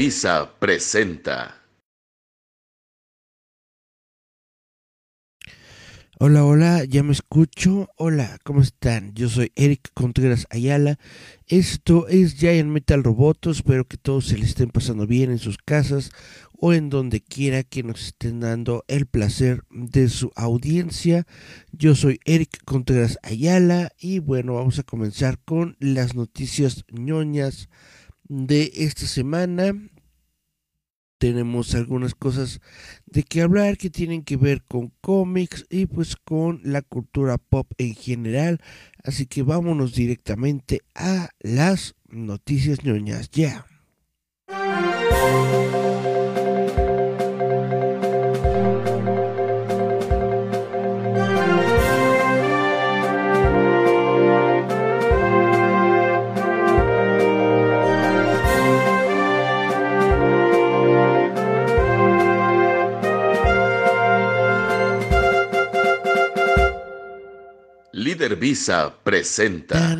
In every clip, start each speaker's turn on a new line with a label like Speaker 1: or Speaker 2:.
Speaker 1: una
Speaker 2: Líder Visa presenta.
Speaker 3: Hola, hola, ya me escucho. Hola, ¿cómo están? Yo soy Eric Contreras Ayala. Esto es Giant Metal Roboto. Espero que todos se les estén pasando bien en sus casas o en donde quiera que nos estén dando el placer de su audiencia. Yo soy Eric Contreras Ayala y bueno, vamos a comenzar con las noticias ñoñas de esta semana tenemos algunas cosas de que hablar que tienen que ver con cómics y pues con la cultura pop en general. Así que vámonos directamente a las noticias ñoñas ya.
Speaker 2: Líder Visa presenta.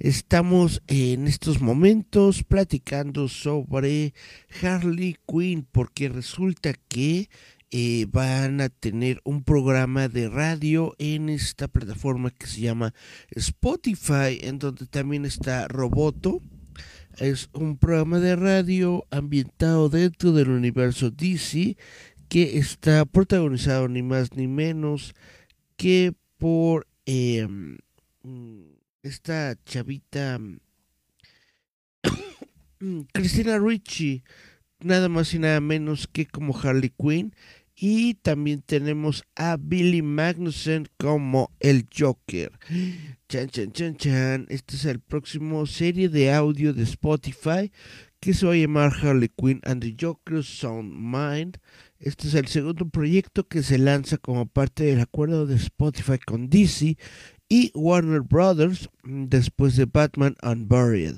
Speaker 3: Estamos en estos momentos platicando sobre Harley Quinn porque resulta que eh, van a tener un programa de radio en esta plataforma que se llama Spotify, en donde también está Roboto. Es un programa de radio ambientado dentro del universo DC que está protagonizado ni más ni menos que por eh, esta chavita Cristina Ricci, nada más y nada menos que como Harley Quinn. Y también tenemos a Billy Magnussen como el Joker. Chan, chan, chan, chan. Este es el próximo serie de audio de Spotify que se va a llamar Harley Quinn and the Joker Sound Mind. Este es el segundo proyecto que se lanza como parte del acuerdo de Spotify con DC y Warner Brothers después de Batman Unburied,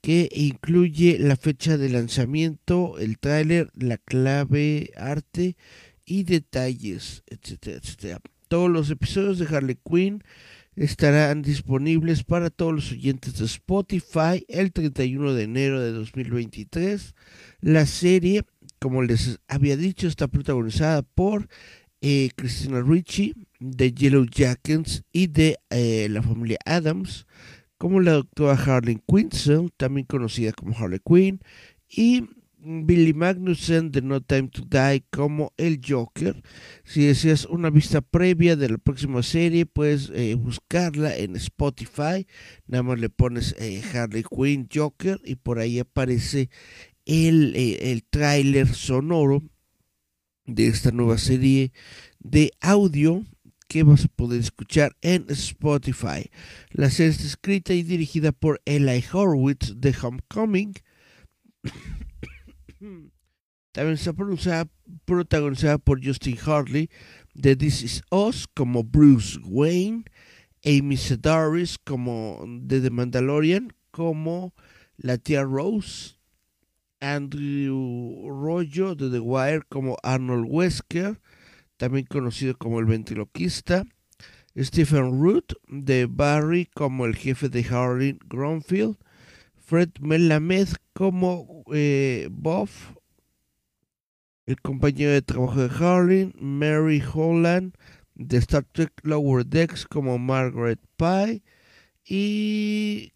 Speaker 3: que incluye la fecha de lanzamiento, el tráiler, la clave, arte y detalles, etcétera, etcétera. Todos los episodios de Harley Quinn estarán disponibles para todos los oyentes de Spotify el 31 de enero de 2023. La serie, como les había dicho, está protagonizada por eh, Christina Ricci de Yellow Jackets y de eh, la familia Adams, como la doctora Harley Quinzel, también conocida como Harley Quinn, y Billy Magnussen de No Time to Die como el Joker. Si deseas una vista previa de la próxima serie, puedes eh, buscarla en Spotify. Nada más le pones Harley Quinn Joker y por ahí aparece el, eh, el tráiler sonoro de esta nueva serie de audio que vas a poder escuchar en Spotify. La serie está escrita y dirigida por Eli Horowitz de Homecoming. También está protagonizada por Justin Hartley de This Is Us como Bruce Wayne, Amy Sedaris como de The Mandalorian como la tía Rose, Andrew Rollo de The Wire como Arnold Wesker, también conocido como el ventriloquista, Stephen Root de Barry como el jefe de Harley Gronfield, Fred Melamed como eh, el compañero de trabajo de Harley, Mary Holland de Star Trek Lower Decks como Margaret Pye. Y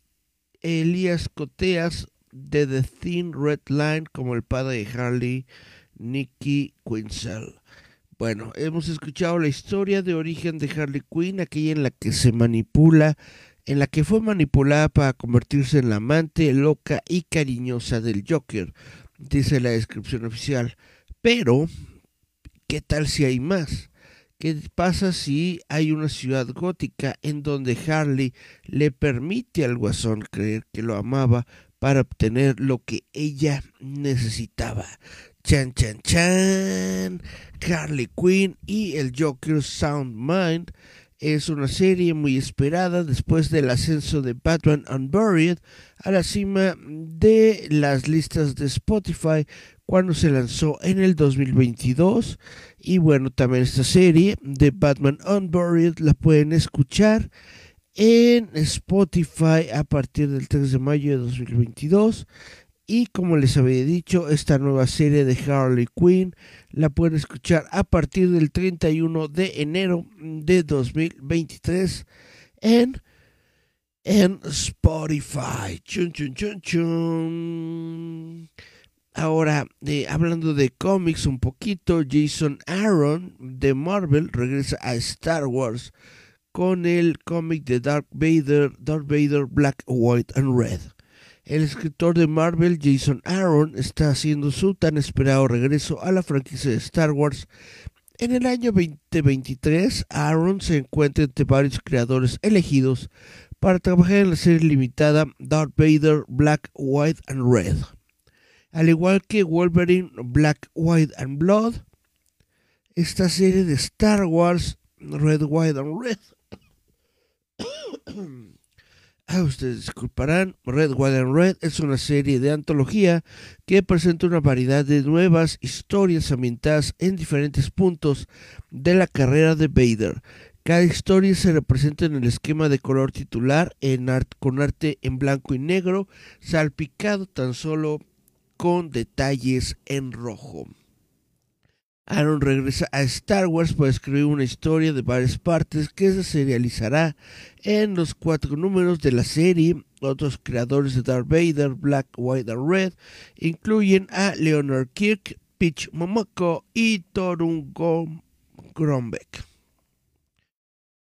Speaker 3: Elías Coteas de The Thin Red Line como el padre de Harley, Nicky Quinzel. Bueno, hemos escuchado la historia de origen de Harley Quinn, aquella en la que se manipula en la que fue manipulada para convertirse en la amante loca y cariñosa del Joker, dice la descripción oficial. Pero, ¿qué tal si hay más? ¿Qué pasa si hay una ciudad gótica en donde Harley le permite al guasón creer que lo amaba para obtener lo que ella necesitaba? Chan, chan, chan. Harley Quinn y el Joker Sound Mind Es una serie muy esperada después del ascenso de Batman Unburied a la cima de las listas de Spotify cuando se lanzó en el 2022. Y bueno, también esta serie de Batman Unburied la pueden escuchar en Spotify a partir del 3 de mayo de 2022. Y como les había dicho, esta nueva serie de Harley Quinn la pueden escuchar a partir del 31 de enero de 2023 en, en Spotify. Chun, chun, chun, chun. Ahora, hablando de cómics un poquito, Jason Aaron de Marvel regresa a Star Wars con el cómic de Darth Vader, Darth Vader Black, White and Red. El escritor de Marvel, Jason Aaron, está haciendo su tan esperado regreso a la franquicia de Star Wars. En el año 2023, Aaron se encuentra entre varios creadores elegidos para trabajar en la serie limitada Darth Vader Black, White and Red. Al igual que Wolverine Black, White and Blood, esta serie de Star Wars Red, White and Red. Ah, ustedes disculparán, Red, White and Red es una serie de antología que presenta una variedad de nuevas historias ambientadas en diferentes puntos de la carrera de Vader. Cada historia se representa en el esquema de color titular con arte en blanco y negro, salpicado tan solo con detalles en rojo. Aaron regresa a Star Wars para escribir una historia de varias partes que se serializará en los cuatro números de la serie. Otros creadores de Darth Vader, Black, White and Red incluyen a Leonard Kirk, Peach Momoko y Torun Grombeck.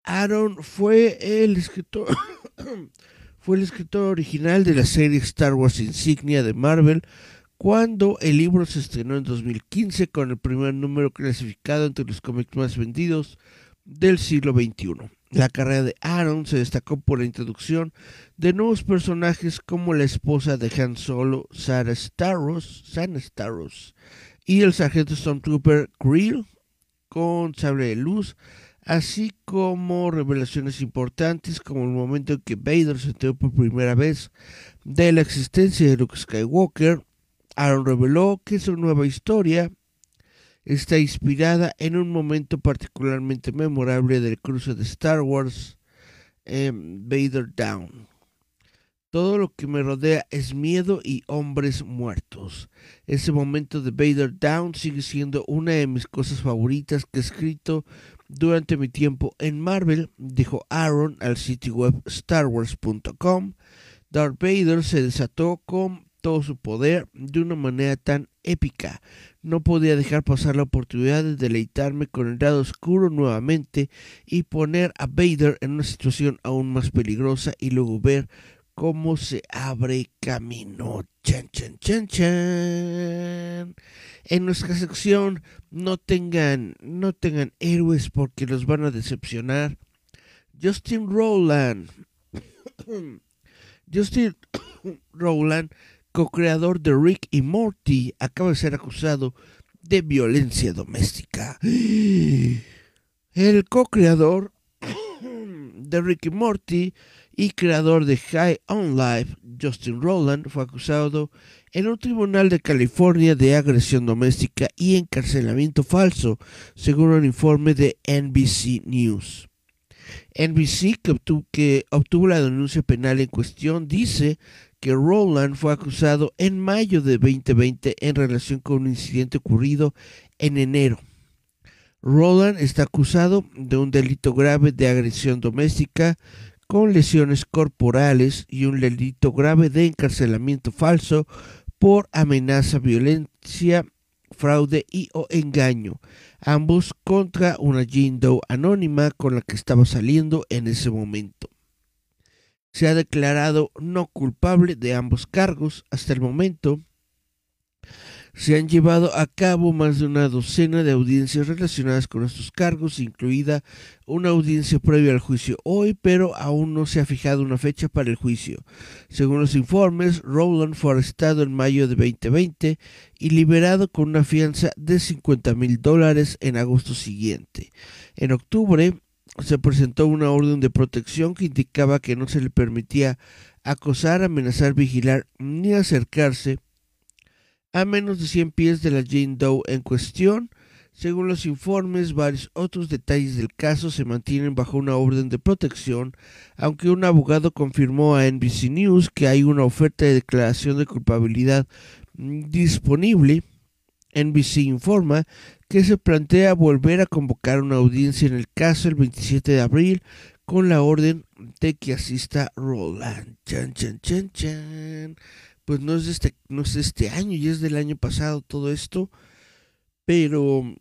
Speaker 3: Aaron fue el escritor fue el escritor original de la serie Star Wars Insignia de Marvel cuando el libro se estrenó en 2015 con el primer número clasificado entre los cómics más vendidos del siglo XXI. La carrera de Aaron se destacó por la introducción de nuevos personajes como la esposa de Han Solo, Sarah Starros, Sana Starros, y el sargento Stormtrooper Creel con sable de luz, así como revelaciones importantes como el momento en que Vader se enteró por primera vez de la existencia de Luke Skywalker Aaron reveló que su nueva historia está inspirada en un momento particularmente memorable del cruce de Star Wars em, Vader Down. Todo lo que me rodea es miedo y hombres muertos. Ese momento de Vader Down sigue siendo una de mis cosas favoritas que he escrito durante mi tiempo en Marvel, dijo Aaron al sitio web starwars.com. Darth Vader se desató con todo su poder de una manera tan épica. No podía dejar pasar la oportunidad de deleitarme con el lado oscuro nuevamente y poner a Vader en una situación aún más peligrosa y luego ver cómo se abre camino. Chan, chan, chan, chan. En nuestra sección no tengan, no tengan héroes porque los van a decepcionar. Justin Rowland. Justin Rowland co-creador de Rick y Morty, acaba de ser acusado de violencia doméstica. El co-creador de Rick y Morty y creador de High on Life, Justin Rowland, fue acusado en un tribunal de California de agresión doméstica y encarcelamiento falso, según un informe de NBC News. NBC, que obtuvo, que obtuvo la denuncia penal en cuestión, dice que Rowland fue acusado en mayo de 2020 en relación con un incidente ocurrido en enero. Rowland está acusado de un delito grave de agresión doméstica con lesiones corporales y un delito grave de encarcelamiento falso por amenaza, violencia, fraude y o engaño, ambos contra una Jane Doe anónima con la que estaba saliendo en ese momento se ha declarado no culpable de ambos cargos. Hasta el momento se han llevado a cabo más de una docena de audiencias relacionadas con estos cargos, incluida una audiencia previa al juicio hoy, pero aún no se ha fijado una fecha para el juicio. Según los informes, Rowland fue arrestado en mayo de 2020 y liberado con una fianza de 50 mil dólares en agosto siguiente. En octubre, se presentó una orden de protección que indicaba que no se le permitía acosar, amenazar, vigilar ni acercarse a menos de 100 pies de la Jane Doe en cuestión. Según los informes, varios otros detalles del caso se mantienen bajo una orden de protección, aunque un abogado confirmó a NBC News que hay una oferta de declaración de culpabilidad disponible. NBC informa que se plantea volver a convocar una audiencia en el caso el 27 de abril con la orden de que asista Roland. Chan, chan, chan, chan. Pues no es, de este, no es este año, y es del año pasado todo esto. Pero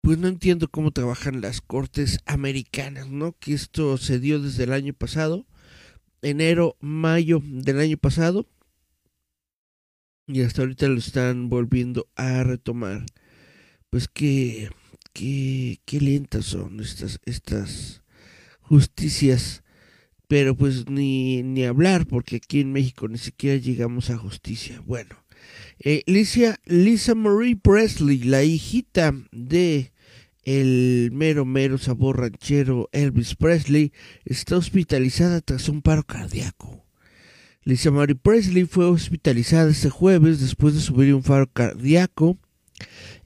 Speaker 3: pues no entiendo cómo trabajan las cortes americanas, ¿no? Que esto se dio desde el año pasado, enero, mayo del año pasado, y hasta ahorita lo están volviendo a retomar. Pues qué, qué, qué lentas son estas, estas justicias. Pero pues ni, ni hablar, porque aquí en México ni siquiera llegamos a justicia. Bueno, eh, Lisa, Lisa Marie Presley, la hijita de el mero mero sabor ranchero Elvis Presley, está hospitalizada tras un paro cardíaco. Lisa Marie Presley fue hospitalizada este jueves después de sufrir un paro cardíaco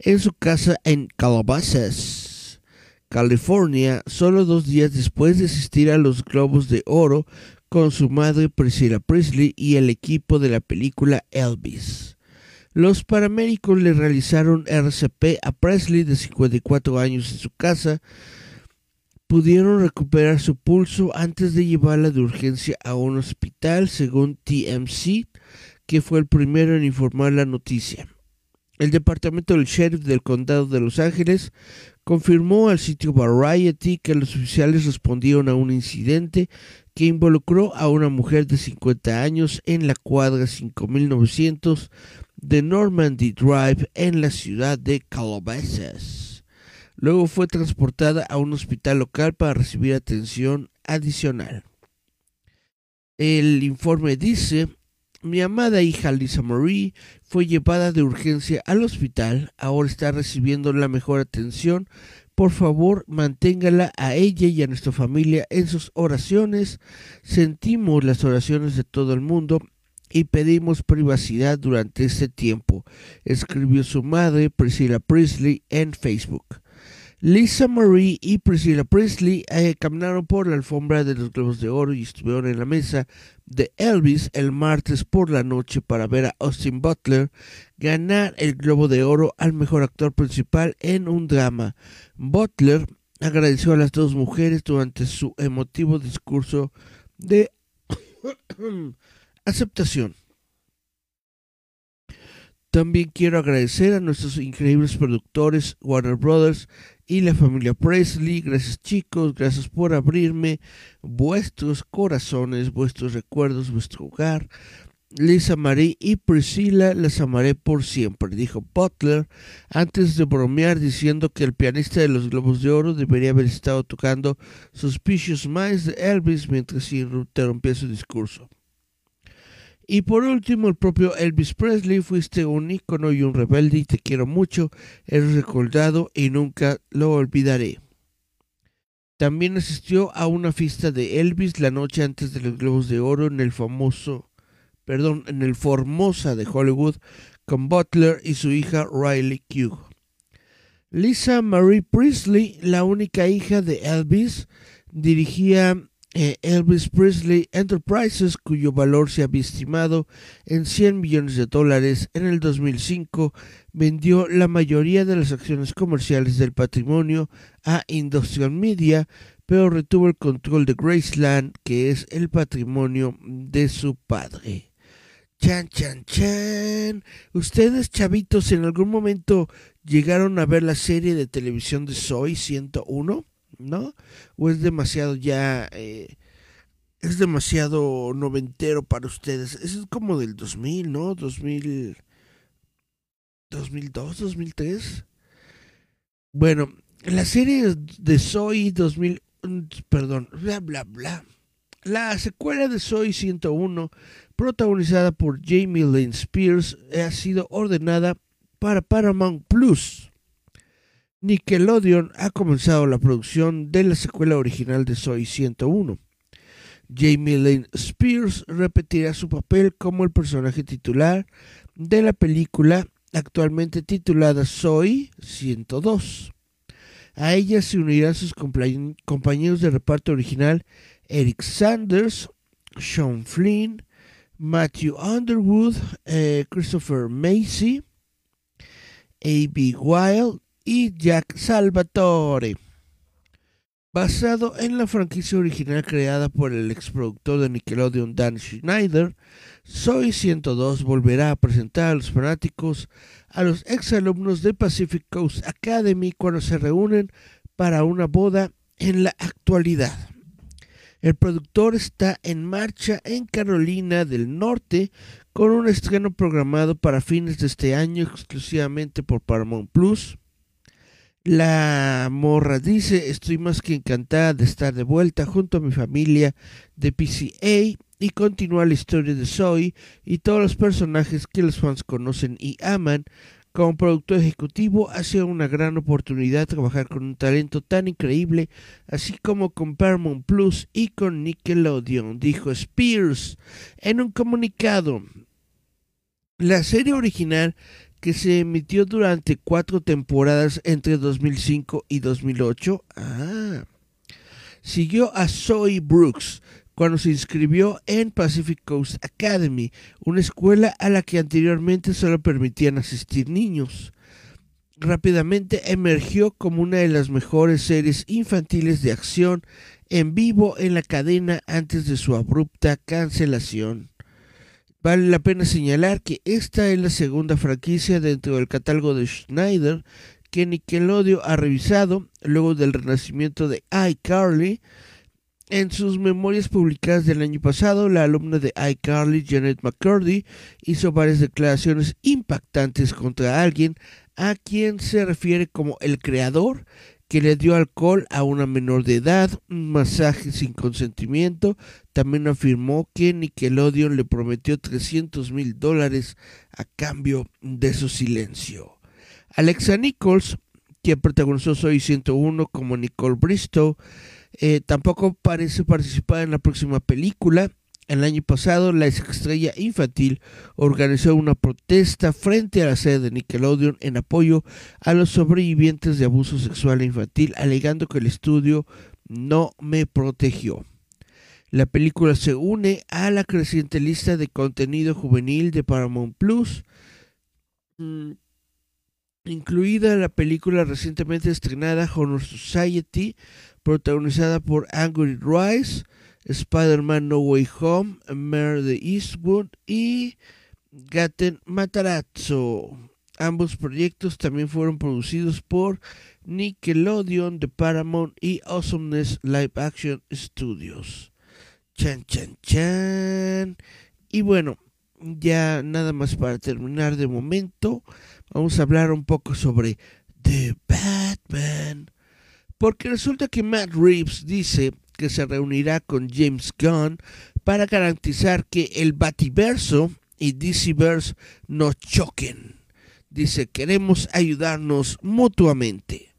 Speaker 3: en su casa en Calabasas, California, solo dos días después de asistir a los Globos de Oro con su madre Priscilla Presley y el equipo de la película Elvis. Los paramédicos le realizaron RCP a Presley de 54 años en su casa, pudieron recuperar su pulso antes de llevarla de urgencia a un hospital, según TMC, que fue el primero en informar la noticia. El departamento del sheriff del condado de Los Ángeles confirmó al sitio Variety que los oficiales respondieron a un incidente que involucró a una mujer de 50 años en la cuadra 5900 de Normandy Drive en la ciudad de Calabasas. Luego fue transportada a un hospital local para recibir atención adicional. El informe dice, mi amada hija Lisa Marie fue llevada de urgencia al hospital, ahora está recibiendo la mejor atención. Por favor, manténgala a ella y a nuestra familia en sus oraciones. Sentimos las oraciones de todo el mundo y pedimos privacidad durante este tiempo, escribió su madre Priscilla Presley en Facebook. Lisa Marie y Priscilla Presley eh, caminaron por la alfombra de los Globos de Oro y estuvieron en la mesa de Elvis el martes por la noche para ver a Austin Butler ganar el Globo de Oro al mejor actor principal en un drama. Butler agradeció a las dos mujeres durante su emotivo discurso de aceptación. También quiero agradecer a nuestros increíbles productores Warner Brothers y la familia Presley. Gracias chicos, gracias por abrirme vuestros corazones, vuestros recuerdos, vuestro hogar. Lisa Marie y Priscilla las amaré por siempre, dijo Butler, antes de bromear diciendo que el pianista de los Globos de Oro debería haber estado tocando Suspicious Minds de Elvis mientras interrumpía su discurso. Y por último, el propio Elvis Presley, fuiste un ícono y un rebelde y te quiero mucho, eres recordado y nunca lo olvidaré. También asistió a una fiesta de Elvis la noche antes de los Globos de Oro en el famoso, perdón, en el Formosa de Hollywood con Butler y su hija Riley Q. Lisa Marie Presley, la única hija de Elvis, dirigía eh, Elvis Presley Enterprises, cuyo valor se había estimado en 100 millones de dólares en el 2005, vendió la mayoría de las acciones comerciales del patrimonio a Industrial Media, pero retuvo el control de Graceland, que es el patrimonio de su padre. Chan, chan, chan. Ustedes, chavitos, en algún momento llegaron a ver la serie de televisión de Soy 101? ¿No? O es demasiado ya, eh, es demasiado noventero para ustedes. Es como del 2000, ¿no? 2000, 2002, 2003. Bueno, la serie de Soy 2000, perdón, bla, bla, bla. La secuela de Soy 101, protagonizada por Jamie Lynn Spears, ha sido ordenada para Paramount Plus. Nickelodeon ha comenzado la producción de la secuela original de Soy 101. Jamie Lynn Spears repetirá su papel como el personaje titular de la película actualmente titulada Soy 102. A ella se unirán sus compañeros de reparto original Eric Sanders, Sean Flynn, Matthew Underwood, eh, Christopher Macy, A.B. Wild y Jack Salvatore. Basado en la franquicia original creada por el exproductor de Nickelodeon Dan Schneider, Soy 102 volverá a presentar a los fanáticos a los exalumnos de Pacific Coast Academy cuando se reúnen para una boda en la actualidad. El productor está en marcha en Carolina del Norte con un estreno programado para fines de este año exclusivamente por Paramount Plus. La morra dice, estoy más que encantada de estar de vuelta junto a mi familia de PCA y continuar la historia de Zoe y todos los personajes que los fans conocen y aman. Como productor ejecutivo ha sido una gran oportunidad trabajar con un talento tan increíble, así como con Paramount Plus y con Nickelodeon, dijo Spears en un comunicado. La serie original que se emitió durante cuatro temporadas entre 2005 y 2008. Ah. Siguió a Zoe Brooks cuando se inscribió en Pacific Coast Academy, una escuela a la que anteriormente solo permitían asistir niños. Rápidamente emergió como una de las mejores series infantiles de acción en vivo en la cadena antes de su abrupta cancelación. Vale la pena señalar que esta es la segunda franquicia dentro del catálogo de Schneider que Nickelodeon ha revisado luego del renacimiento de iCarly. En sus memorias publicadas del año pasado, la alumna de iCarly, Janet McCurdy, hizo varias declaraciones impactantes contra alguien a quien se refiere como el creador que le dio alcohol a una menor de edad, un masaje sin consentimiento. También afirmó que Nickelodeon le prometió 300 mil dólares a cambio de su silencio. Alexa Nichols, quien protagonizó Soy 101 como Nicole Bristow, eh, tampoco parece participar en la próxima película. El año pasado, la estrella infantil organizó una protesta frente a la sede de Nickelodeon en apoyo a los sobrevivientes de abuso sexual infantil, alegando que el estudio no me protegió. La película se une a la creciente lista de contenido juvenil de Paramount Plus, mm, incluida la película recientemente estrenada Honor Society, protagonizada por Angry Rice, Spider-Man No Way Home, Mare de Eastwood y Gaten Matarazzo. Ambos proyectos también fueron producidos por Nickelodeon de Paramount y Awesomeness Live Action Studios. Chan, chan, chan. Y bueno, ya nada más para terminar de momento, vamos a hablar un poco sobre The Batman. Porque resulta que Matt Reeves dice que se reunirá con James Gunn para garantizar que el Bativerso y DCverse no choquen. Dice, queremos ayudarnos mutuamente.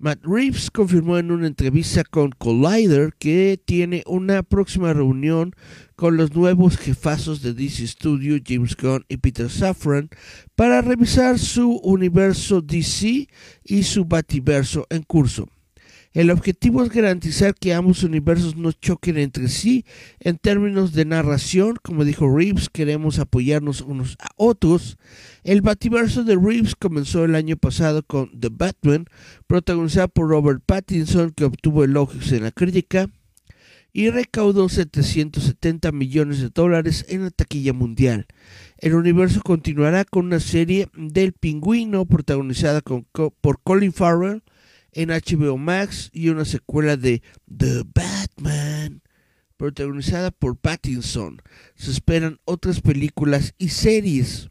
Speaker 3: Matt Reeves confirmó en una entrevista con Collider que tiene una próxima reunión con los nuevos jefazos de DC Studio, James Gunn y Peter Safran, para revisar su universo DC y su Bativerso en curso. El objetivo es garantizar que ambos universos no choquen entre sí en términos de narración. Como dijo Reeves, queremos apoyarnos unos a otros. El Bativerso de Reeves comenzó el año pasado con The Batman, protagonizada por Robert Pattinson, que obtuvo elogios en la crítica y recaudó 770 millones de dólares en la taquilla mundial. El universo continuará con una serie del pingüino protagonizada por Colin Farrell, en HBO Max y una secuela de The Batman, protagonizada por Pattinson. Se esperan otras películas y series.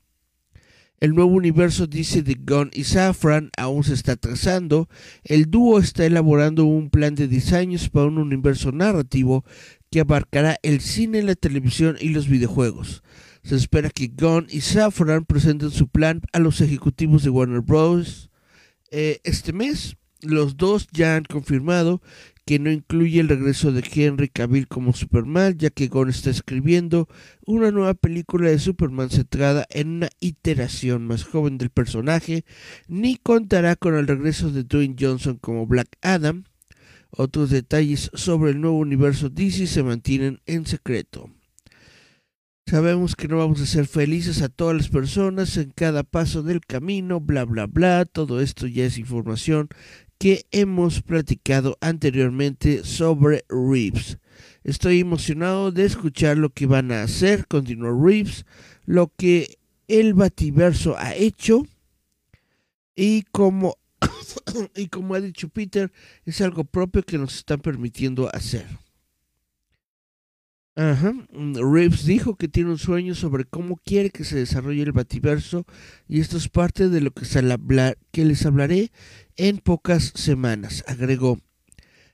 Speaker 3: El nuevo universo dice de Gunn y Safran aún se está trazando. El dúo está elaborando un plan de diseños para un universo narrativo que abarcará el cine, la televisión y los videojuegos. Se espera que Gunn y Safran presenten su plan a los ejecutivos de Warner Bros Eh, este mes, los dos ya han confirmado que no incluye el regreso de Henry Cavill como Superman, ya que Gunn está escribiendo una nueva película de Superman centrada en una iteración más joven del personaje, ni contará con el regreso de Dwayne Johnson como Black Adam. Otros detalles sobre el nuevo universo DC se mantienen en secreto. Sabemos que no vamos a ser felices a todas las personas en cada paso del camino, bla, bla, bla. Todo esto ya es información que hemos platicado anteriormente sobre Reeves. Estoy emocionado de escuchar lo que van a hacer, continuó Reeves, lo que el Bativerso ha hecho y como, y como ha dicho Peter, es algo propio que nos están permitiendo hacer. Ajá. Reeves dijo que tiene un sueño sobre cómo quiere que se desarrolle el Bativerso y esto es parte de lo que, que les hablaré en pocas semanas. Agregó,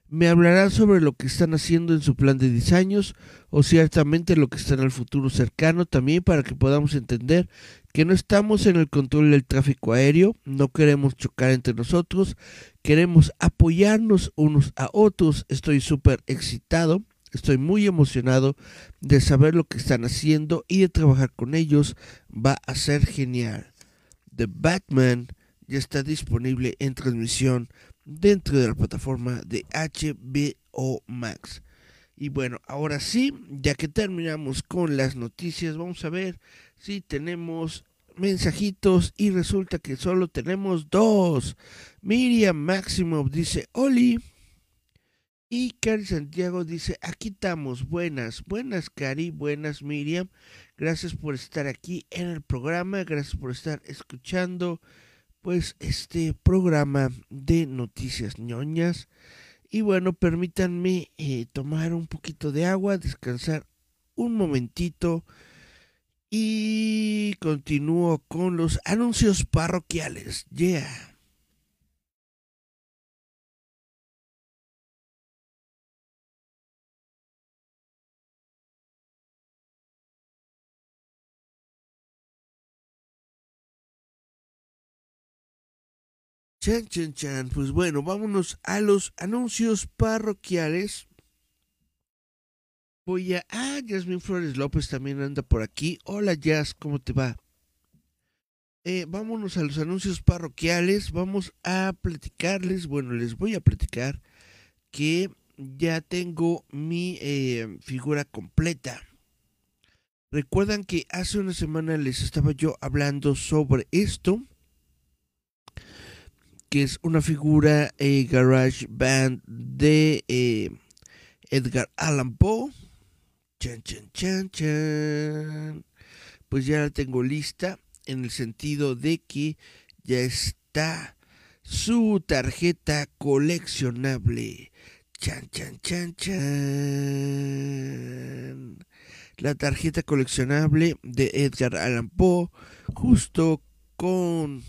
Speaker 3: me hablarán sobre lo que están haciendo en su plan de diseños o ciertamente lo que está en el futuro cercano también para que podamos entender que no estamos en el control del tráfico aéreo, no queremos chocar entre nosotros, queremos apoyarnos unos a otros. Estoy súper excitado Estoy muy emocionado de saber lo que están haciendo y de trabajar con ellos. Va a ser genial. The Batman ya está disponible en transmisión dentro de la plataforma de HBO Max. Y bueno, ahora sí, ya que terminamos con las noticias, vamos a ver si tenemos mensajitos y resulta que solo tenemos dos. Miriam Maximov dice, Oli. Y Cari Santiago dice, aquí estamos, buenas, buenas Cari, buenas Miriam, gracias por estar aquí en el programa, gracias por estar escuchando pues este programa de noticias ñoñas. Y bueno, permítanme eh, tomar un poquito de agua, descansar un momentito y continúo con los anuncios parroquiales. Yeah. Chan, chan, chan. Pues bueno, vámonos a los anuncios parroquiales. Voy a... Ah, Yasmin Flores López también anda por aquí. Hola Jazz, ¿cómo te va? Eh, vámonos a los anuncios parroquiales. Vamos a platicarles, bueno, les voy a platicar que ya tengo mi eh, figura completa. Recuerdan que hace una semana les estaba yo hablando sobre esto que es una figura eh, Garage Band de eh, Edgar Allan Poe. Chan, chan, chan, chan. Pues ya la tengo lista en el sentido de que ya está su tarjeta coleccionable. Chan, chan, chan, chan. La tarjeta coleccionable de Edgar Allan Poe, justo con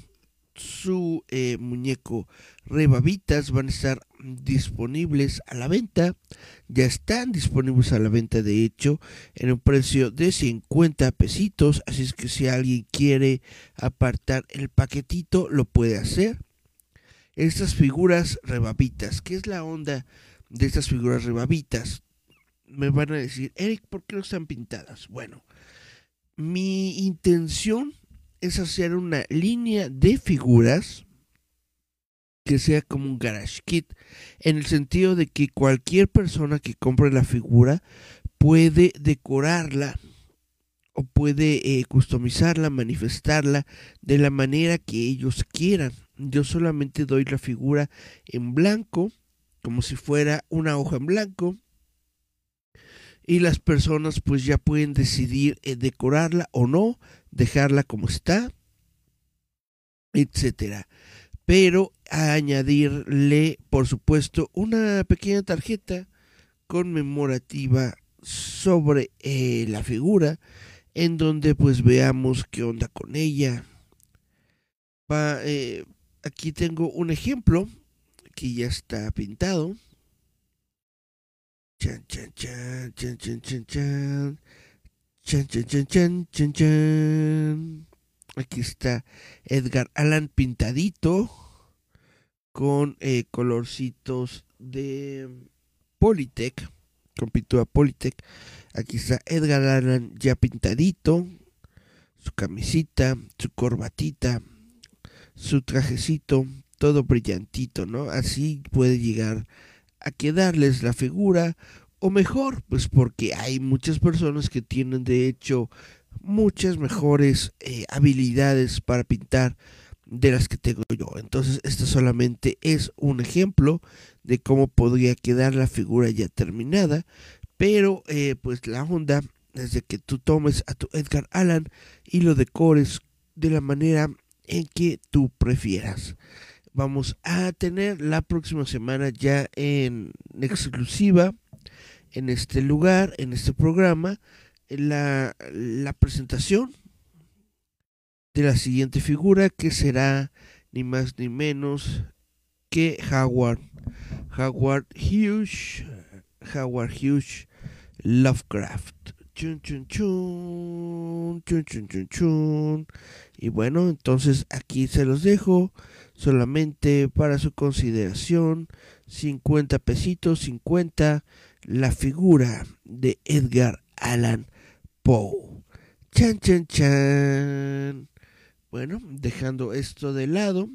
Speaker 3: su eh, muñeco rebabitas van a estar disponibles a la venta. Ya están disponibles a la venta, de hecho, en un precio de 50 pesitos. Así es que si alguien quiere apartar el paquetito, lo puede hacer. Estas figuras rebabitas, ¿qué es la onda de estas figuras rebabitas? Me van a decir, Eric, ¿por qué no están pintadas? Bueno, mi intención es hacer una línea de figuras que sea como un garage kit, en el sentido de que cualquier persona que compre la figura puede decorarla o puede eh, customizarla, manifestarla de la manera que ellos quieran. Yo solamente doy la figura en blanco, como si fuera una hoja en blanco, y las personas pues ya pueden decidir eh, decorarla o no, dejarla como está, etcétera. Pero añadirle, por supuesto, una pequeña tarjeta conmemorativa sobre eh, la figura, en donde pues veamos qué onda con ella. Eh, aquí tengo un ejemplo que ya está pintado. Chan, chan, chan, chan, chan, chan, chan. Chan, chan, chan. Aquí está Edgar Allan pintadito. con eh, colorcitos de Polytech, con pintura Polytech. Aquí está Edgar Allan ya pintadito, su camisita, su corbatita, su trajecito, todo brillantito, ¿no? Así puede llegar a quedarles la figura, o mejor, pues porque hay muchas personas que tienen de hecho muchas mejores eh, habilidades para pintar de las que tengo yo. Entonces, este solamente es un ejemplo de cómo podría quedar la figura ya terminada. Pero, eh, pues la onda es de que tú tomes a tu Edgar Allan y lo decores de la manera en que tú prefieras. Vamos a tener la próxima semana ya en exclusiva en este lugar, en este programa, la, la presentación de la siguiente figura que será ni más ni menos que Howard. Howard Hughes Howard Hughes Lovecraft. Chun, chun, chun, chun, chun, chun, chun. y bueno entonces aquí se los dejo solamente para su consideración. 50 pesitos 50 la figura de Edgar Allan Poe chan chan chan bueno, dejando esto de lado,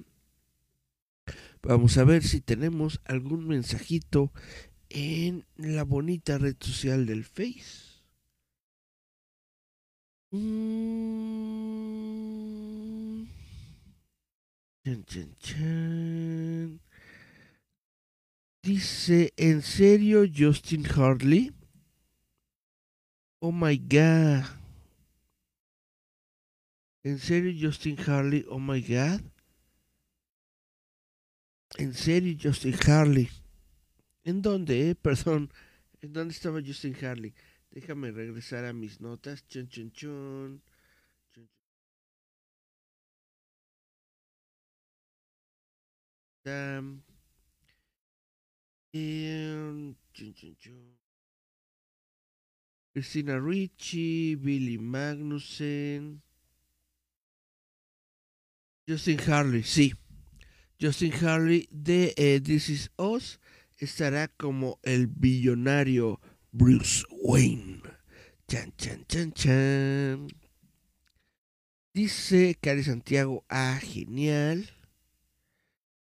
Speaker 3: vamos a ver si tenemos algún mensajito en la bonita red social del Face. Mm. Dice, ¿en serio Justin Hartley? Oh my god. ¿En serio Justin Harley? Oh my god. ¿En serio Justin Harley? ¿En dónde, eh? Perdón. ¿En dónde estaba Justin Harley? Déjame regresar a mis notas. Chun, chun, chun. chun. Christina Ricci, Billy Magnussen. Justin Harley, sí. Justin Harley de eh, This Is Us estará como el billonario Bruce Wayne. Chan, chan, chan, chan. Dice Cari Santiago, ah, genial.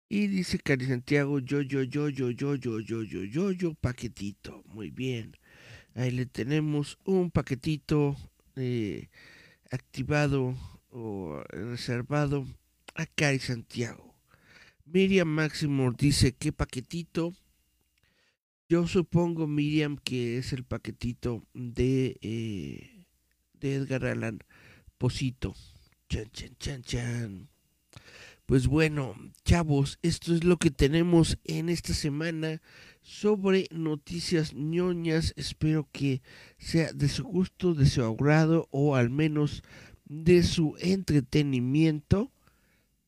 Speaker 3: Y dice Cari Santiago, yo, yo, yo, yo, yo, yo, yo, yo, yo, yo, paquetito. Muy bien. Ahí le tenemos un paquetito eh, activado o reservado acá y Santiago. Miriam Máximo dice, ¿qué paquetito? Yo supongo, Miriam, que es el paquetito de, eh, de Edgar Allan Posito. Chan, chan, chan, chan. Pues bueno, chavos, esto es lo que tenemos en esta semana sobre noticias ñoñas. Espero que sea de su gusto, de su agrado o al menos de su entretenimiento.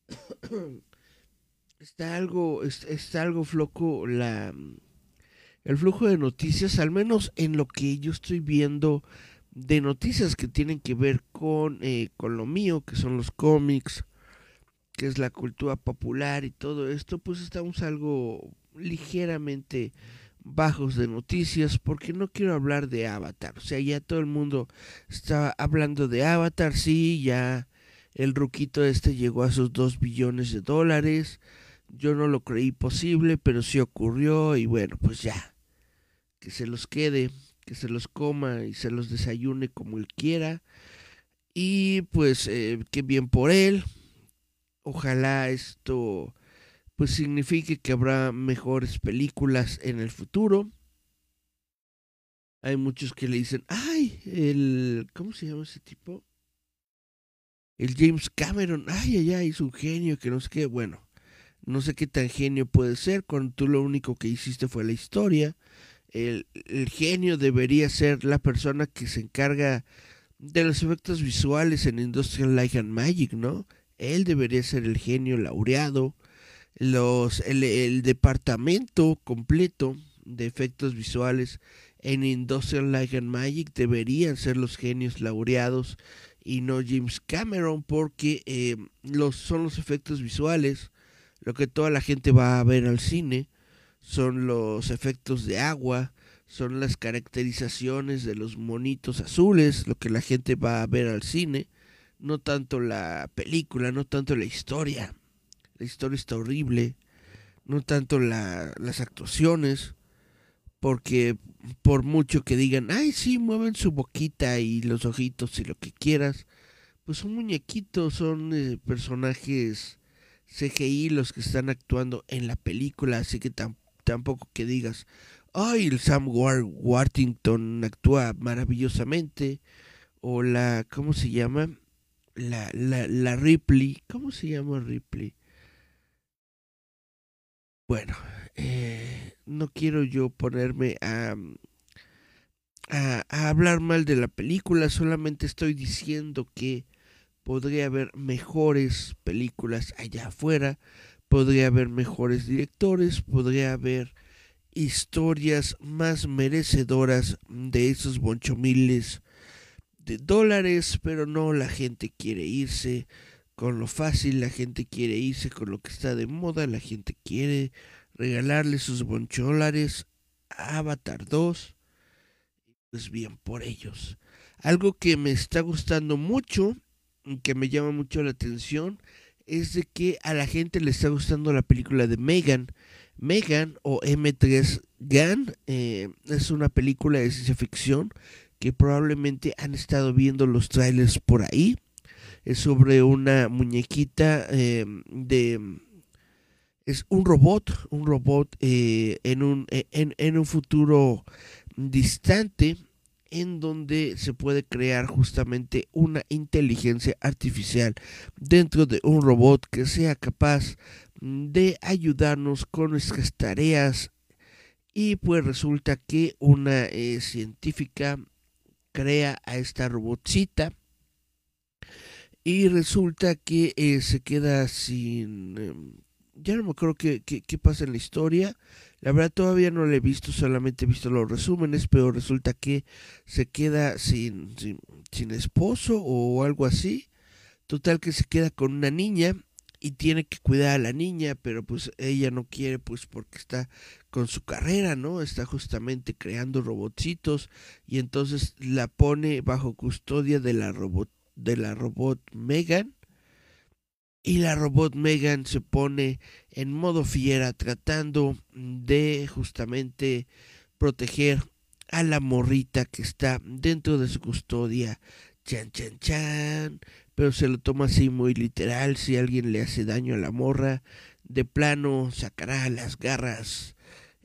Speaker 3: está algo, está algo floco la el flujo de noticias, al menos en lo que yo estoy viendo de noticias que tienen que ver con, eh, con lo mío, que son los cómics, que es la cultura popular y todo esto, pues estamos algo ligeramente bajos de noticias porque no quiero hablar de Avatar. O sea, ya todo el mundo está hablando de Avatar, sí, ya el ruquito este llegó a sus 2 billones de dólares. Yo no lo creí posible, pero sí ocurrió y bueno, pues ya. Que se los quede, que se los coma y se los desayune como él quiera. Y pues eh, qué bien por él. Ojalá esto pues signifique que habrá mejores películas en el futuro. Hay muchos que le dicen, ay, el, ¿cómo se llama ese tipo? el James Cameron, ay, ay, ay, es un genio, que no sé qué, bueno, no sé qué tan genio puede ser cuando tú lo único que hiciste fue la historia. El, el genio debería ser la persona que se encarga de los efectos visuales en Industrial Light and Magic, ¿no? Él debería ser el genio laureado. Los, el, departamento completo de efectos visuales en Industrial Light and Magic deberían ser los genios laureados y no James Cameron porque eh, los, son los efectos visuales lo que toda la gente va a ver al cine, son los efectos de agua, son las caracterizaciones de los monitos azules, lo que la gente va a ver al cine, no tanto la película, no tanto la historia. La historia está horrible, no tanto la, las actuaciones, porque por mucho que digan, ay, sí, mueven su boquita y los ojitos y lo que quieras, pues son muñequitos, son eh, personajes CGI los que están actuando en la película, así que tampoco que digas, ay, el Sam War Worthington actúa maravillosamente, o la, ¿cómo se llama? La, la, la Ripley, ¿cómo se llama Ripley? Bueno, eh, no quiero yo ponerme a, a, a, hablar mal de la película, solamente estoy diciendo que podría haber mejores películas allá afuera, podría haber mejores directores, podría haber historias más merecedoras de esos bonchomiles de dólares, pero no la gente quiere irse con lo fácil, la gente quiere irse con lo que está de moda, la gente quiere regalarle sus boncholares a Avatar 2. Pues bien por ellos. Algo que me está gustando mucho, que me llama mucho la atención, es de que a la gente le está gustando la película de Megan. Megan o M3 Gan eh, es una película de ciencia ficción que probablemente han estado viendo los trailers por ahí. Es sobre una muñequita eh, de es un robot un robot eh, en un eh, en, en, un futuro distante en donde se puede crear justamente una inteligencia artificial dentro de un robot que sea capaz de ayudarnos con nuestras tareas. Y pues resulta que una científica crea a esta robotcita y resulta que eh, se queda sin... Em, ya no me acuerdo qué, qué, pasa en la historia. La verdad todavía no la he visto, solamente he visto los resúmenes, pero resulta que se queda sin, sin, sin esposo o algo así. Total que se queda con una niña y tiene que cuidar a la niña, pero pues ella no quiere pues porque está con su carrera, ¿no? Está justamente creando robotcitos y entonces la pone bajo custodia de la robot de la robot Megan. Y la robot Megan se pone en modo fiera tratando de justamente proteger a la morrita que está dentro de su custodia. Chan, chan, chan. Pero se lo toma así muy literal. Si alguien le hace daño a la morra, de plano sacará las garras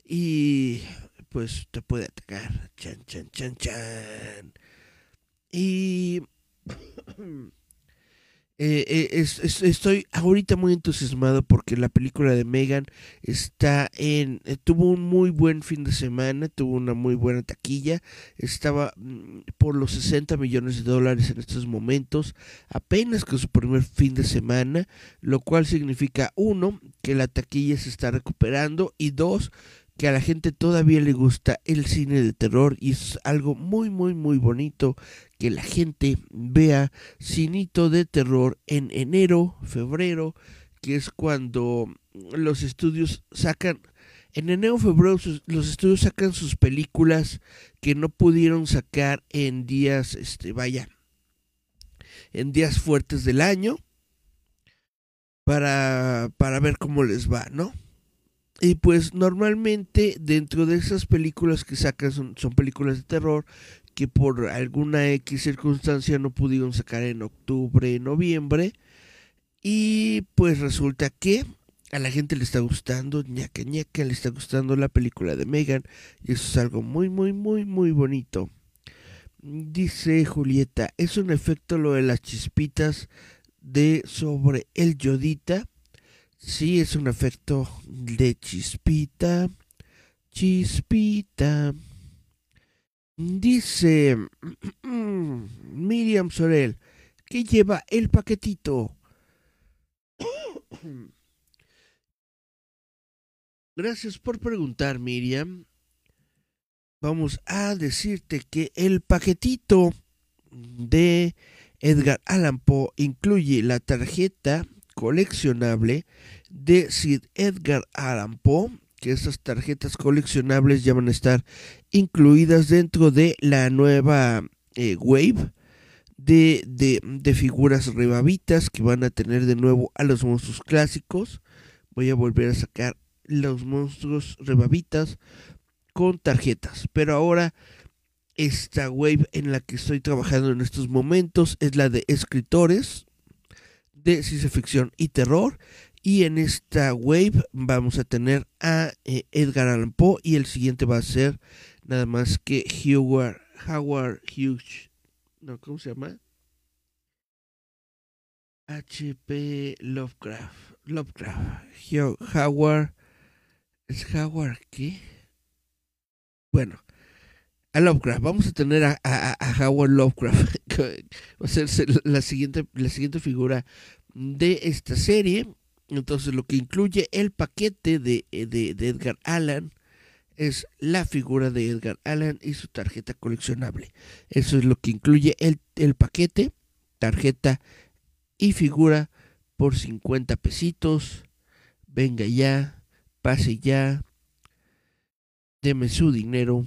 Speaker 3: y pues te puede atacar. Chan, chan, chan, chan. Y Eh, eh, estoy ahorita muy entusiasmado porque la película de Megan está en eh, tuvo un muy buen fin de semana tuvo una muy buena taquilla estaba mm, por los 60 millones de dólares en estos momentos apenas con su primer fin de semana lo cual significa uno que la taquilla se está recuperando y dos que a la gente todavía le gusta el cine de terror y es algo muy muy muy bonito que la gente vea cinito de terror en enero, febrero, que es cuando los estudios sacan en enero febrero los estudios sacan sus películas que no pudieron sacar en días este vaya en días fuertes del año para para ver cómo les va, ¿no? Y pues normalmente dentro de esas películas que sacan son, son, películas de terror que por alguna X circunstancia no pudieron sacar en octubre, noviembre. Y pues resulta que a la gente le está gustando, ñaca ñaca, le está gustando la película de Megan. Y eso es algo muy, muy, muy, muy bonito. Dice Julieta, es un efecto lo de las chispitas de sobre el yodita Sí, es un efecto de chispita. Chispita. Dice Miriam Sorel que lleva el paquetito. Gracias por preguntar, Miriam. Vamos a decirte que el paquetito de Edgar Allan Poe incluye la tarjeta coleccionable de Sir Edgar Allan Poe, que esas tarjetas coleccionables ya van a estar incluidas dentro de la nueva eh, Wave de, de, de, figuras rebabitas que van a tener de nuevo a los monstruos clásicos. Voy a volver a sacar los monstruos rebabitas con tarjetas, pero ahora esta wave en la que estoy trabajando en estos momentos es la de escritores de ciencia ficción y terror. Y en esta wave vamos a tener a eh, Edgar Allan Poe y el siguiente va a ser nada más que Howard, Howard Hughes. No, ¿cómo se llama? H.P. Lovecraft. Lovecraft. Howard. ¿Es Howard qué? Bueno, a Lovecraft. Vamos a tener a, a, Howard Lovecraft. Va a ser la siguiente, la siguiente figura de esta serie. Entonces, lo que incluye el paquete de, de, de Edgar Allan es la figura de Edgar Allan y su tarjeta coleccionable. Eso es lo que incluye el, el paquete, tarjeta y figura por 50 pesitos. Venga ya, pase ya, deme su dinero.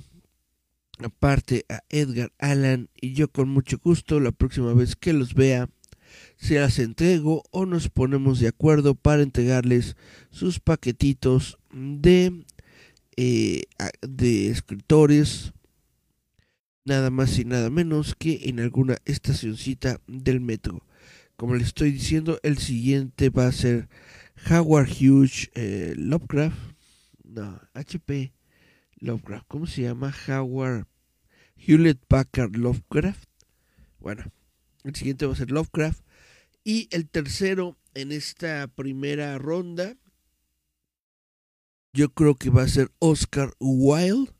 Speaker 3: Aparte a Edgar Allan y yo con mucho gusto la próxima vez que los vea se las entrego o nos ponemos de acuerdo para entregarles sus paquetitos de eh, de escritores, nada más y nada menos que en alguna estacioncita del metro. Como les estoy diciendo, el siguiente va a ser Howard Hughes eh, Lovecraft. No, HP Lovecraft. ¿Cómo se llama? Howard Hewlett Packard Lovecraft. Bueno, el siguiente va a ser Lovecraft. Y el tercero en esta primera ronda yo creo que va a ser Oscar Wilde.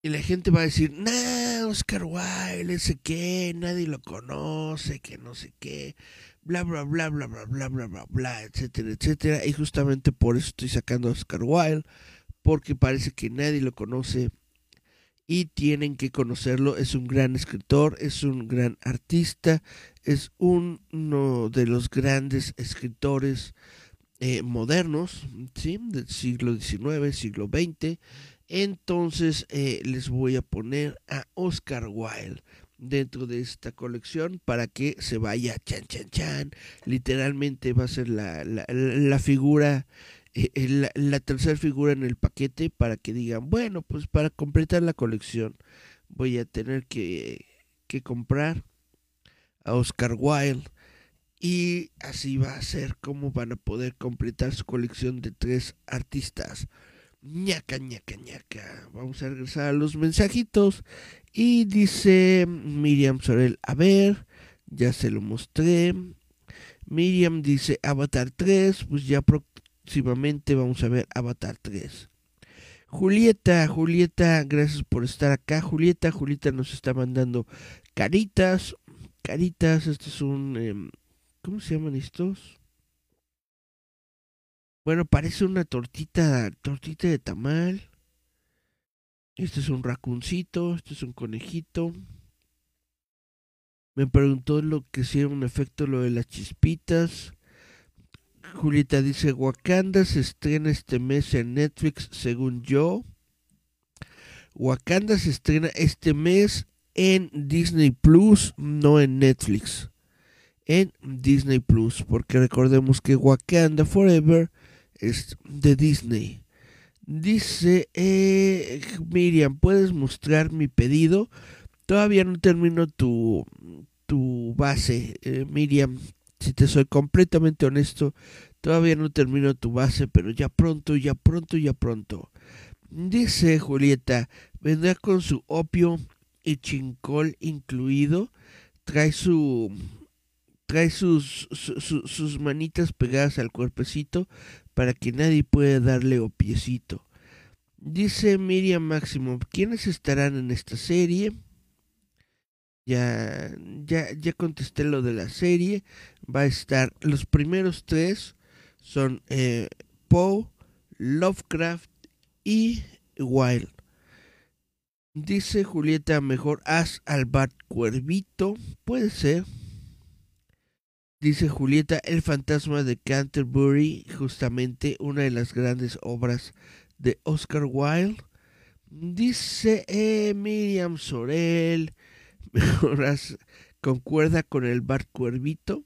Speaker 3: Y la gente va a decir, nah, Oscar Wilde, ese qué, nadie lo conoce, que no sé qué, bla, bla, bla, bla, bla, bla, bla, bla, bla, etcétera, etcétera. Y justamente por eso estoy sacando a Oscar Wilde, porque parece que nadie lo conoce y tienen que conocerlo. Es un gran escritor, es un gran artista, es uno de los grandes escritores eh, modernos, ¿sí? del siglo XIX, siglo XX. Entonces eh, les voy a poner a Oscar Wilde dentro de esta colección para que se vaya chan chan chan. Literalmente va a ser la, la, la figura, eh, la, la tercera figura en el paquete para que digan, bueno, pues para completar la colección voy a tener que, que comprar a Oscar Wilde y así va a ser como van a poder completar su colección de tres artistas. ñaca, ñaca, ñaca. Vamos a regresar a los mensajitos. Y dice Miriam Sorel, a ver, ya se lo mostré. Miriam dice Avatar 3, pues ya próximamente vamos a ver Avatar 3. Julieta, Julieta, gracias por estar acá. Julieta, Julieta nos está mandando caritas. Caritas, este es un... Eh, ¿Cómo se llaman estos? Bueno, parece una tortita, tortita de tamal. Este es un racuncito, este es un conejito. Me preguntó lo que si un efecto lo de las chispitas. Julieta dice, Wakanda se estrena este mes en Netflix, según yo. Wakanda se estrena este mes en Disney Plus, no en Netflix en Disney Plus, porque recordemos que Wakanda Forever es de Disney. Dice eh, Miriam, ¿puedes mostrar mi pedido? Todavía no termino tu, tu base, eh, Miriam. Si te soy completamente honesto, todavía no termino tu base, pero ya pronto, ya pronto, ya pronto. Dice Julieta, vendrá con su opio y chincol incluido. Trae su trae sus, sus manitas pegadas al cuerpecito para que nadie pueda darle opiecito. Dice Miriam Máximo, ¿quiénes estarán en esta serie? Ya, ya, ya contesté lo de la serie. Va a estar, los primeros tres son eh, Poe, Lovecraft y Wild. Dice Julieta, mejor haz al Bat Cuervito. Puede ser. Dice Julieta, El fantasma de Canterbury, justamente una de las grandes obras de Oscar Wilde. Dice eh, Miriam Sorel, mejoras, concuerda con el bar Cuervito.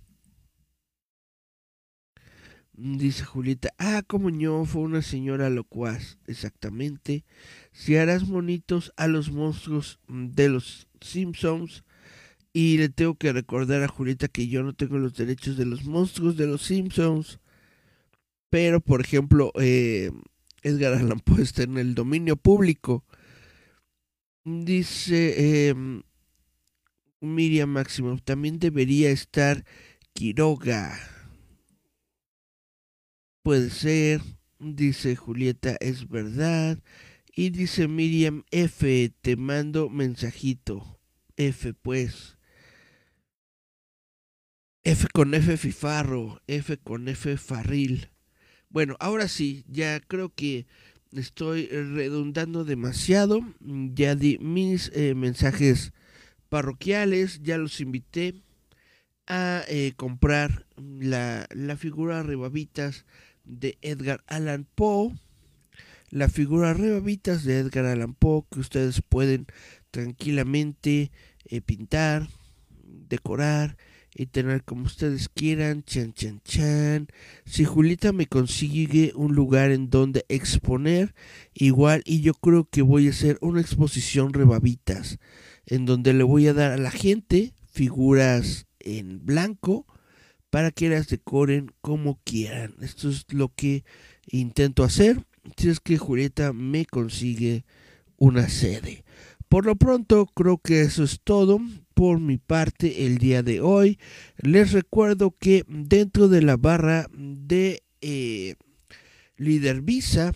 Speaker 3: Dice Julieta, ah, como yo, fue una señora locuaz, exactamente. Si harás monitos a los monstruos de los Simpsons, y le tengo que recordar a Julieta que yo no tengo los derechos de los monstruos de los Simpsons. Pero, por ejemplo, eh, Edgar Allan Poe está en el dominio público. Dice eh, Miriam Máximo, también debería estar Quiroga. Puede ser, dice Julieta, es verdad. Y dice Miriam F, te mando mensajito. F, pues. F con F Fifarro, F con F Farril. Bueno, ahora sí, ya creo que estoy redundando demasiado. Ya di mis eh, mensajes parroquiales, ya los invité a eh, comprar la, la figura Rebabitas de Edgar Allan Poe. La figura Rebabitas de Edgar Allan Poe que ustedes pueden tranquilamente eh, pintar, decorar y tener como ustedes quieran, chan chan chan. Si Julita me consigue un lugar en donde exponer, igual y yo creo que voy a hacer una exposición rebabitas, en donde le voy a dar a la gente figuras en blanco para que las decoren como quieran. Esto es lo que intento hacer. Si es que Julieta me consigue una sede. Por lo pronto, creo que eso es todo por mi parte el día de hoy. Les recuerdo que dentro de la barra de eh, Líder Visa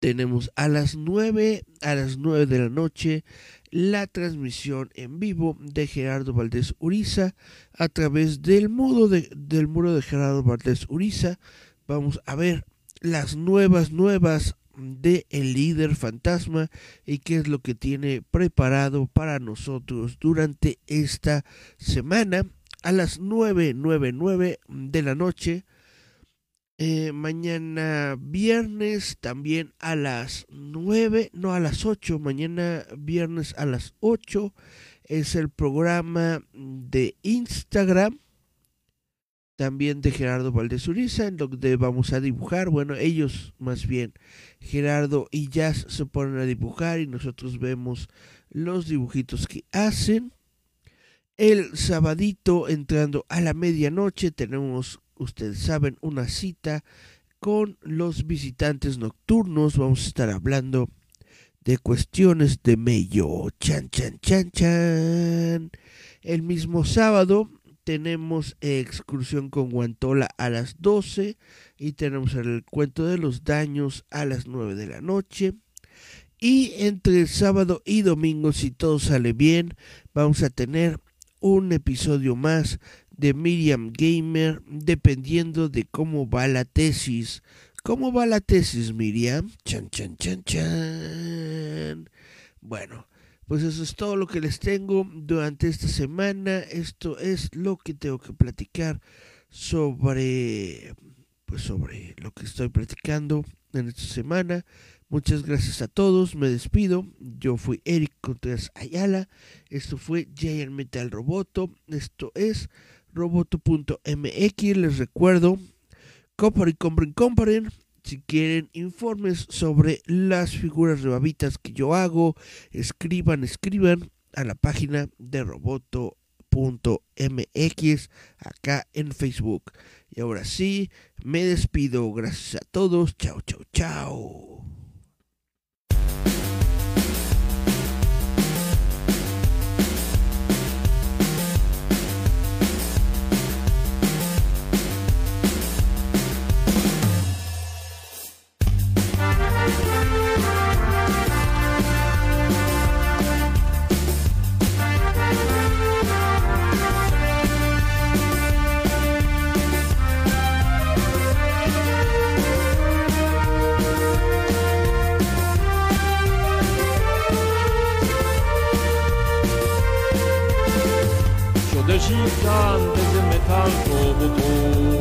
Speaker 3: tenemos a las 9 a las 9 de la noche la transmisión en vivo de Gerardo Valdés Uriza a través del muro de, del muro de Gerardo Valdés Uriza. Vamos a ver las nuevas nuevas de el líder fantasma y qué es lo que tiene preparado para nosotros durante esta semana a las 9.99 de la noche. Eh, mañana viernes también a las 9, no a las 8, mañana viernes a las 8 es el programa de Instagram también de Gerardo Valdez Uriza, en donde vamos a dibujar, bueno, ellos más bien, Gerardo y Jazz se ponen a dibujar y nosotros vemos los dibujitos que hacen. El sabadito entrando a la medianoche tenemos, ustedes saben, una cita con los visitantes nocturnos, vamos a estar hablando de cuestiones de mello, chan, chan, chan, chan. El mismo sábado tenemos excursión con Guantola a las 12 y tenemos el cuento de los daños a las 9 de la noche. Y entre sábado y domingo, si todo sale bien, vamos a tener un episodio más de Miriam Gamer, dependiendo de cómo va la tesis. ¿Cómo va la tesis, Miriam? Chan, chan, chan, chan. Bueno, pues eso es todo lo que les tengo durante esta semana. Esto es lo que tengo que platicar sobre pues sobre lo que estoy platicando en esta semana. Muchas gracias a todos, me despido. Yo fui Eric Contreras Ayala. Esto fue Giant Metal Roboto. Esto es roboto.mx. Les recuerdo, compren, compren, compren. Si quieren informes sobre las figuras rebabitas que yo hago, escriban, escriban a la página de roboto.mx acá en Facebook. Y ahora sí, me despido. Gracias a todos. Chao, chao, chao.
Speaker 1: で gigantes de metal roboto